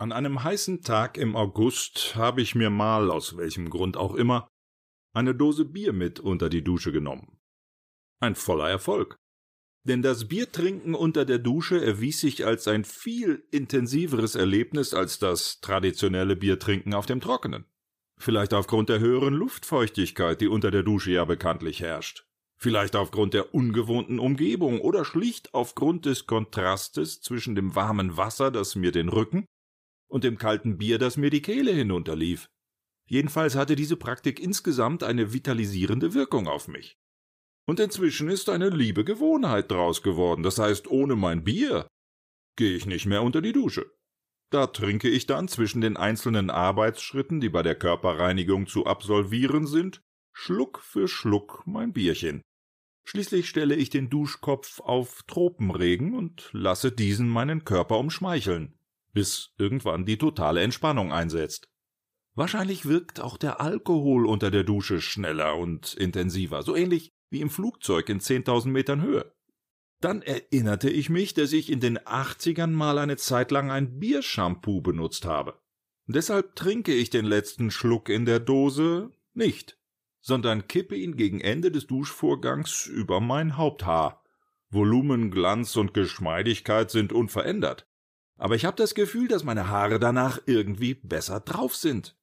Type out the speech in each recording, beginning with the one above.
An einem heißen Tag im August habe ich mir mal, aus welchem Grund auch immer, eine Dose Bier mit unter die Dusche genommen. Ein voller Erfolg. Denn das Biertrinken unter der Dusche erwies sich als ein viel intensiveres Erlebnis als das traditionelle Biertrinken auf dem Trockenen. Vielleicht aufgrund der höheren Luftfeuchtigkeit, die unter der Dusche ja bekanntlich herrscht. Vielleicht aufgrund der ungewohnten Umgebung oder schlicht aufgrund des Kontrastes zwischen dem warmen Wasser, das mir den Rücken, und dem kalten Bier, das mir die Kehle hinunterlief. Jedenfalls hatte diese Praktik insgesamt eine vitalisierende Wirkung auf mich. Und inzwischen ist eine liebe Gewohnheit draus geworden, das heißt, ohne mein Bier gehe ich nicht mehr unter die Dusche. Da trinke ich dann zwischen den einzelnen Arbeitsschritten, die bei der Körperreinigung zu absolvieren sind, Schluck für Schluck mein Bierchen. Schließlich stelle ich den Duschkopf auf Tropenregen und lasse diesen meinen Körper umschmeicheln bis irgendwann die totale Entspannung einsetzt. Wahrscheinlich wirkt auch der Alkohol unter der Dusche schneller und intensiver, so ähnlich wie im Flugzeug in 10.000 Metern Höhe. Dann erinnerte ich mich, dass ich in den 80ern mal eine Zeit lang ein Biershampoo benutzt habe. Deshalb trinke ich den letzten Schluck in der Dose nicht, sondern kippe ihn gegen Ende des Duschvorgangs über mein Haupthaar. Volumen, Glanz und Geschmeidigkeit sind unverändert aber ich habe das Gefühl, dass meine Haare danach irgendwie besser drauf sind.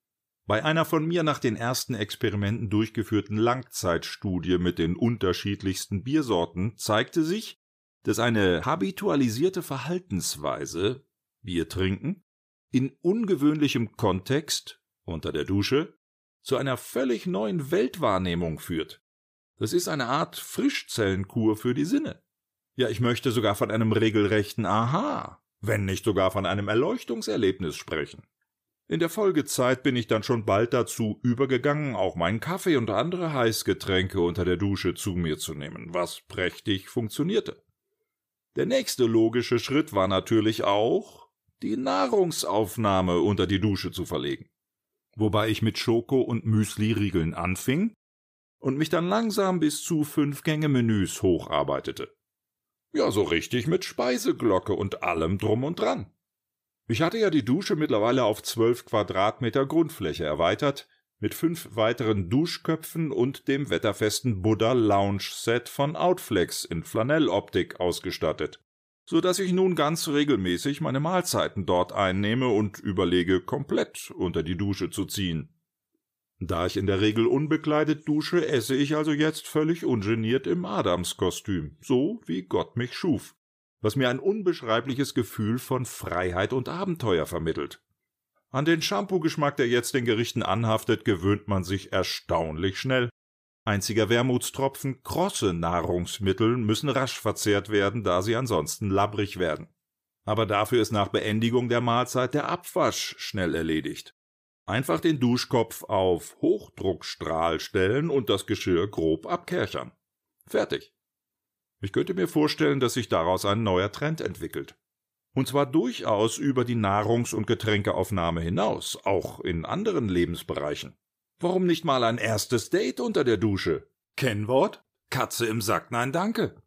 Bei einer von mir nach den ersten Experimenten durchgeführten Langzeitstudie mit den unterschiedlichsten Biersorten zeigte sich, dass eine habitualisierte Verhaltensweise Bier trinken in ungewöhnlichem Kontext unter der Dusche zu einer völlig neuen Weltwahrnehmung führt. Das ist eine Art Frischzellenkur für die Sinne. Ja, ich möchte sogar von einem regelrechten Aha wenn nicht sogar von einem Erleuchtungserlebnis sprechen. In der Folgezeit bin ich dann schon bald dazu übergegangen, auch meinen Kaffee und andere Heißgetränke unter der Dusche zu mir zu nehmen, was prächtig funktionierte. Der nächste logische Schritt war natürlich auch, die Nahrungsaufnahme unter die Dusche zu verlegen. Wobei ich mit Schoko und Müsli-Riegeln anfing und mich dann langsam bis zu Fünf-Gänge-Menüs hocharbeitete. Ja, so richtig mit Speiseglocke und allem drum und dran. Ich hatte ja die Dusche mittlerweile auf zwölf Quadratmeter Grundfläche erweitert, mit fünf weiteren Duschköpfen und dem wetterfesten Buddha Lounge Set von Outflex in Flanelloptik ausgestattet, so dass ich nun ganz regelmäßig meine Mahlzeiten dort einnehme und überlege, komplett unter die Dusche zu ziehen. Da ich in der Regel unbekleidet dusche, esse ich also jetzt völlig ungeniert im Adamskostüm, so wie Gott mich schuf, was mir ein unbeschreibliches Gefühl von Freiheit und Abenteuer vermittelt. An den Shampoo-Geschmack, der jetzt den Gerichten anhaftet, gewöhnt man sich erstaunlich schnell. Einziger Wermutstropfen, krosse Nahrungsmittel müssen rasch verzehrt werden, da sie ansonsten labbrig werden. Aber dafür ist nach Beendigung der Mahlzeit der Abwasch schnell erledigt. Einfach den Duschkopf auf Hochdruckstrahl stellen und das Geschirr grob abkerchern. Fertig. Ich könnte mir vorstellen, dass sich daraus ein neuer Trend entwickelt. Und zwar durchaus über die Nahrungs- und Getränkeaufnahme hinaus, auch in anderen Lebensbereichen. Warum nicht mal ein erstes Date unter der Dusche? Kennwort? Katze im Sack, nein danke.